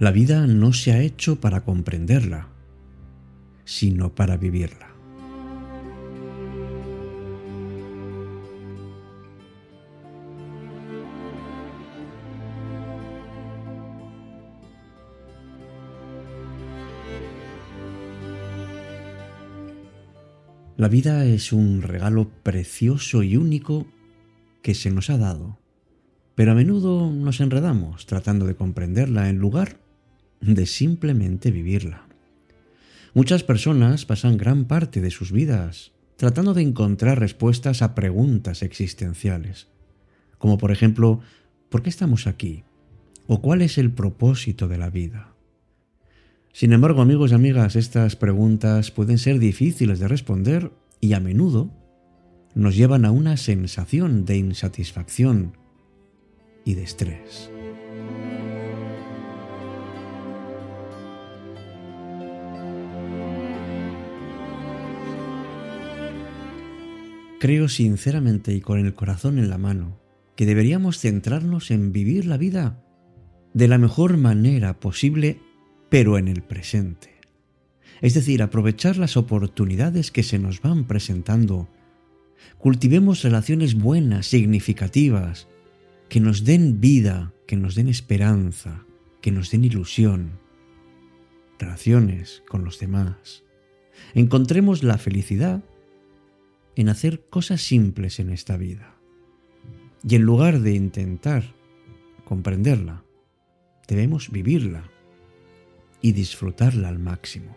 La vida no se ha hecho para comprenderla, sino para vivirla. La vida es un regalo precioso y único que se nos ha dado, pero a menudo nos enredamos tratando de comprenderla en lugar de simplemente vivirla. Muchas personas pasan gran parte de sus vidas tratando de encontrar respuestas a preguntas existenciales, como por ejemplo, ¿por qué estamos aquí? ¿O cuál es el propósito de la vida? Sin embargo, amigos y amigas, estas preguntas pueden ser difíciles de responder y a menudo nos llevan a una sensación de insatisfacción y de estrés. Creo sinceramente y con el corazón en la mano que deberíamos centrarnos en vivir la vida de la mejor manera posible pero en el presente. Es decir, aprovechar las oportunidades que se nos van presentando. Cultivemos relaciones buenas, significativas, que nos den vida, que nos den esperanza, que nos den ilusión. Relaciones con los demás. Encontremos la felicidad en hacer cosas simples en esta vida. Y en lugar de intentar comprenderla, debemos vivirla y disfrutarla al máximo.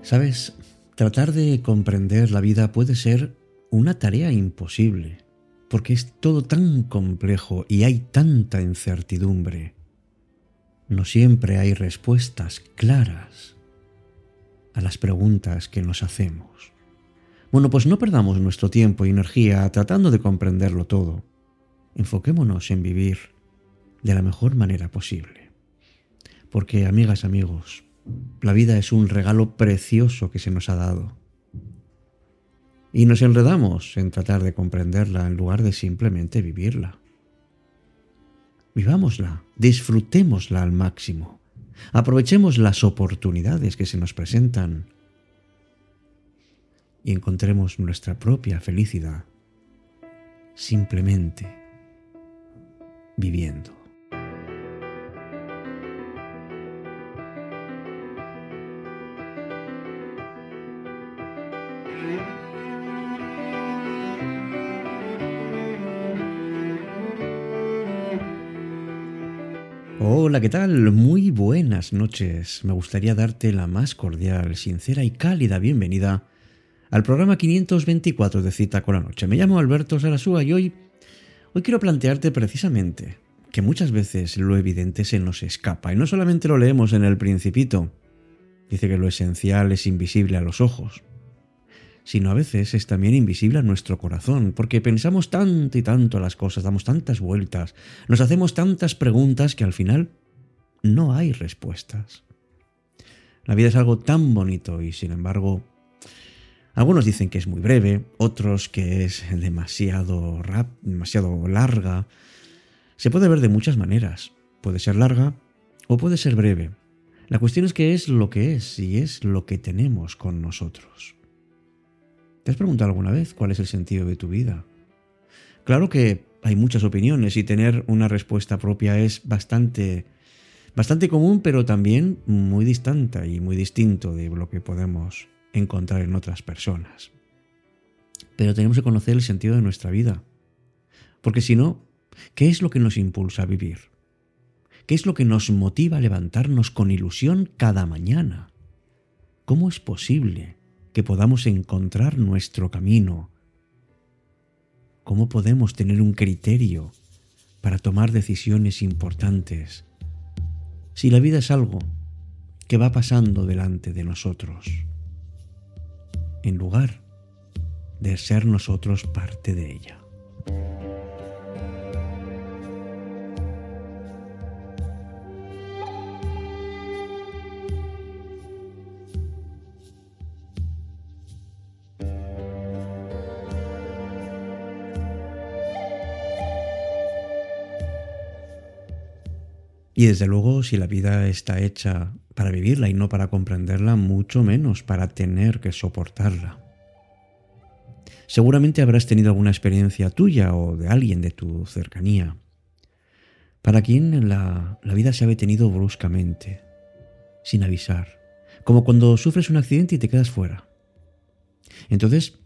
Sabes, tratar de comprender la vida puede ser una tarea imposible, porque es todo tan complejo y hay tanta incertidumbre. No siempre hay respuestas claras a las preguntas que nos hacemos. Bueno, pues no perdamos nuestro tiempo y energía tratando de comprenderlo todo. Enfoquémonos en vivir de la mejor manera posible. Porque, amigas, amigos, la vida es un regalo precioso que se nos ha dado. Y nos enredamos en tratar de comprenderla en lugar de simplemente vivirla. Vivámosla, disfrutémosla al máximo. Aprovechemos las oportunidades que se nos presentan y encontremos nuestra propia felicidad simplemente viviendo. Hola, ¿qué tal? Muy buenas noches. Me gustaría darte la más cordial, sincera y cálida bienvenida al programa 524 de Cita con la Noche. Me llamo Alberto Sarasúa y hoy, hoy quiero plantearte precisamente que muchas veces lo evidente se nos escapa y no solamente lo leemos en el Principito. Dice que lo esencial es invisible a los ojos sino a veces es también invisible a nuestro corazón, porque pensamos tanto y tanto a las cosas, damos tantas vueltas, nos hacemos tantas preguntas que al final no hay respuestas. La vida es algo tan bonito y sin embargo, algunos dicen que es muy breve, otros que es demasiado rap, demasiado larga. Se puede ver de muchas maneras. Puede ser larga o puede ser breve. La cuestión es que es lo que es y es lo que tenemos con nosotros. ¿Te has preguntado alguna vez cuál es el sentido de tu vida? Claro que hay muchas opiniones y tener una respuesta propia es bastante, bastante común, pero también muy distante y muy distinto de lo que podemos encontrar en otras personas. Pero tenemos que conocer el sentido de nuestra vida. Porque si no, ¿qué es lo que nos impulsa a vivir? ¿Qué es lo que nos motiva a levantarnos con ilusión cada mañana? ¿Cómo es posible que podamos encontrar nuestro camino. ¿Cómo podemos tener un criterio para tomar decisiones importantes si la vida es algo que va pasando delante de nosotros, en lugar de ser nosotros parte de ella? Y desde luego, si la vida está hecha para vivirla y no para comprenderla, mucho menos para tener que soportarla. Seguramente habrás tenido alguna experiencia tuya o de alguien de tu cercanía, para quien la, la vida se ha detenido bruscamente, sin avisar, como cuando sufres un accidente y te quedas fuera. Entonces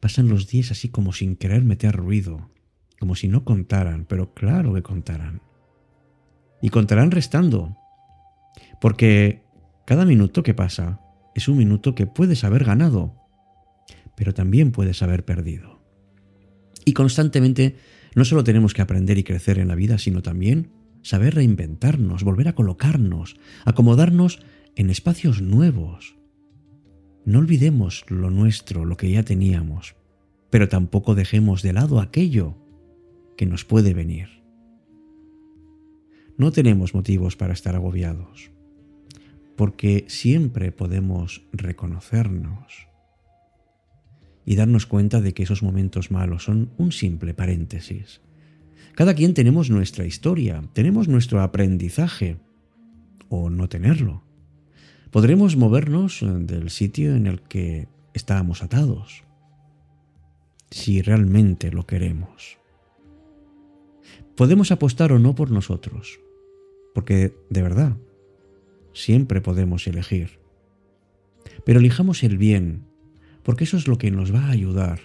pasan los días así como sin querer meter ruido, como si no contaran, pero claro que contaran. Y contarán restando, porque cada minuto que pasa es un minuto que puedes haber ganado, pero también puedes haber perdido. Y constantemente no solo tenemos que aprender y crecer en la vida, sino también saber reinventarnos, volver a colocarnos, acomodarnos en espacios nuevos. No olvidemos lo nuestro, lo que ya teníamos, pero tampoco dejemos de lado aquello que nos puede venir. No tenemos motivos para estar agobiados, porque siempre podemos reconocernos y darnos cuenta de que esos momentos malos son un simple paréntesis. Cada quien tenemos nuestra historia, tenemos nuestro aprendizaje, o no tenerlo. Podremos movernos del sitio en el que estábamos atados, si realmente lo queremos. Podemos apostar o no por nosotros, porque de verdad, siempre podemos elegir. Pero elijamos el bien, porque eso es lo que nos va a ayudar,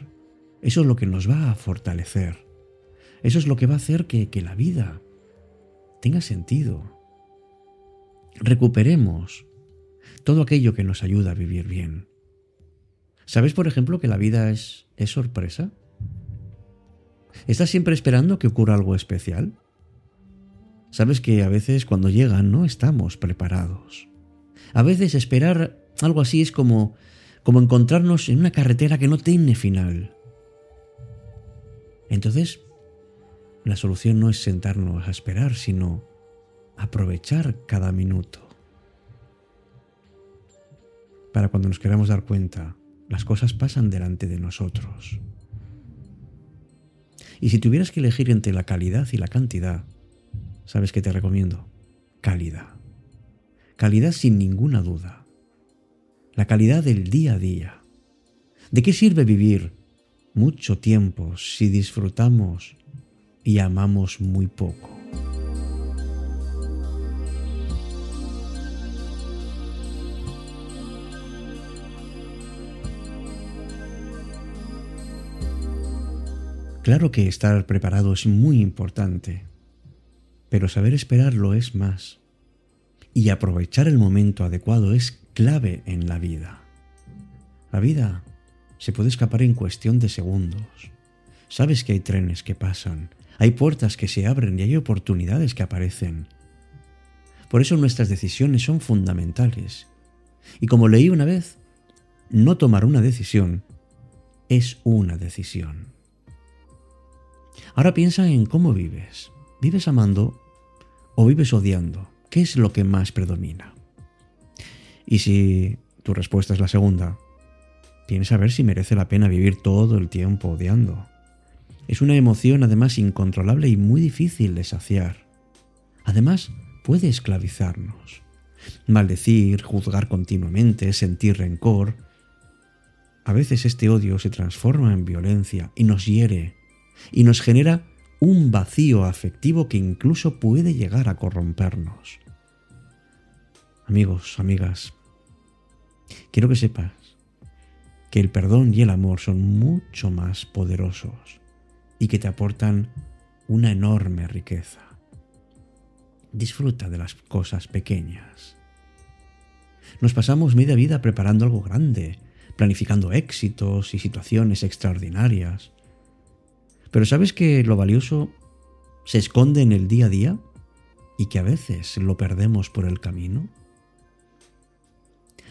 eso es lo que nos va a fortalecer, eso es lo que va a hacer que, que la vida tenga sentido. Recuperemos todo aquello que nos ayuda a vivir bien. ¿Sabes, por ejemplo, que la vida es, es sorpresa? ¿Estás siempre esperando que ocurra algo especial? Sabes que a veces cuando llegan no estamos preparados. A veces esperar algo así es como, como encontrarnos en una carretera que no tiene final. Entonces, la solución no es sentarnos a esperar, sino aprovechar cada minuto. Para cuando nos queramos dar cuenta, las cosas pasan delante de nosotros. Y si tuvieras que elegir entre la calidad y la cantidad, ¿sabes qué te recomiendo? Calidad. Calidad sin ninguna duda. La calidad del día a día. ¿De qué sirve vivir mucho tiempo si disfrutamos y amamos muy poco? Claro que estar preparado es muy importante, pero saber esperarlo es más. Y aprovechar el momento adecuado es clave en la vida. La vida se puede escapar en cuestión de segundos. Sabes que hay trenes que pasan, hay puertas que se abren y hay oportunidades que aparecen. Por eso nuestras decisiones son fundamentales. Y como leí una vez, no tomar una decisión es una decisión. Ahora piensa en cómo vives. ¿Vives amando o vives odiando? ¿Qué es lo que más predomina? Y si tu respuesta es la segunda, piensa a ver si merece la pena vivir todo el tiempo odiando. Es una emoción además incontrolable y muy difícil de saciar. Además, puede esclavizarnos. Maldecir, juzgar continuamente, sentir rencor. A veces este odio se transforma en violencia y nos hiere y nos genera un vacío afectivo que incluso puede llegar a corrompernos. Amigos, amigas, quiero que sepas que el perdón y el amor son mucho más poderosos y que te aportan una enorme riqueza. Disfruta de las cosas pequeñas. Nos pasamos media vida preparando algo grande, planificando éxitos y situaciones extraordinarias. Pero ¿sabes que lo valioso se esconde en el día a día y que a veces lo perdemos por el camino?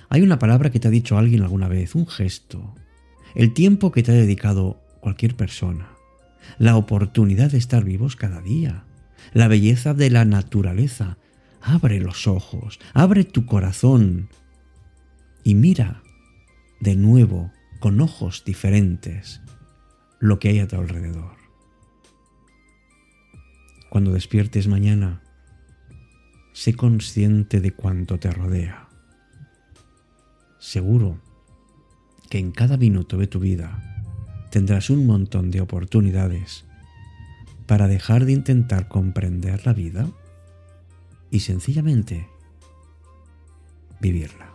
Hay una palabra que te ha dicho alguien alguna vez, un gesto, el tiempo que te ha dedicado cualquier persona, la oportunidad de estar vivos cada día, la belleza de la naturaleza. Abre los ojos, abre tu corazón y mira de nuevo con ojos diferentes lo que hay a tu alrededor. Cuando despiertes mañana, sé consciente de cuanto te rodea. Seguro que en cada minuto de tu vida tendrás un montón de oportunidades para dejar de intentar comprender la vida y sencillamente vivirla.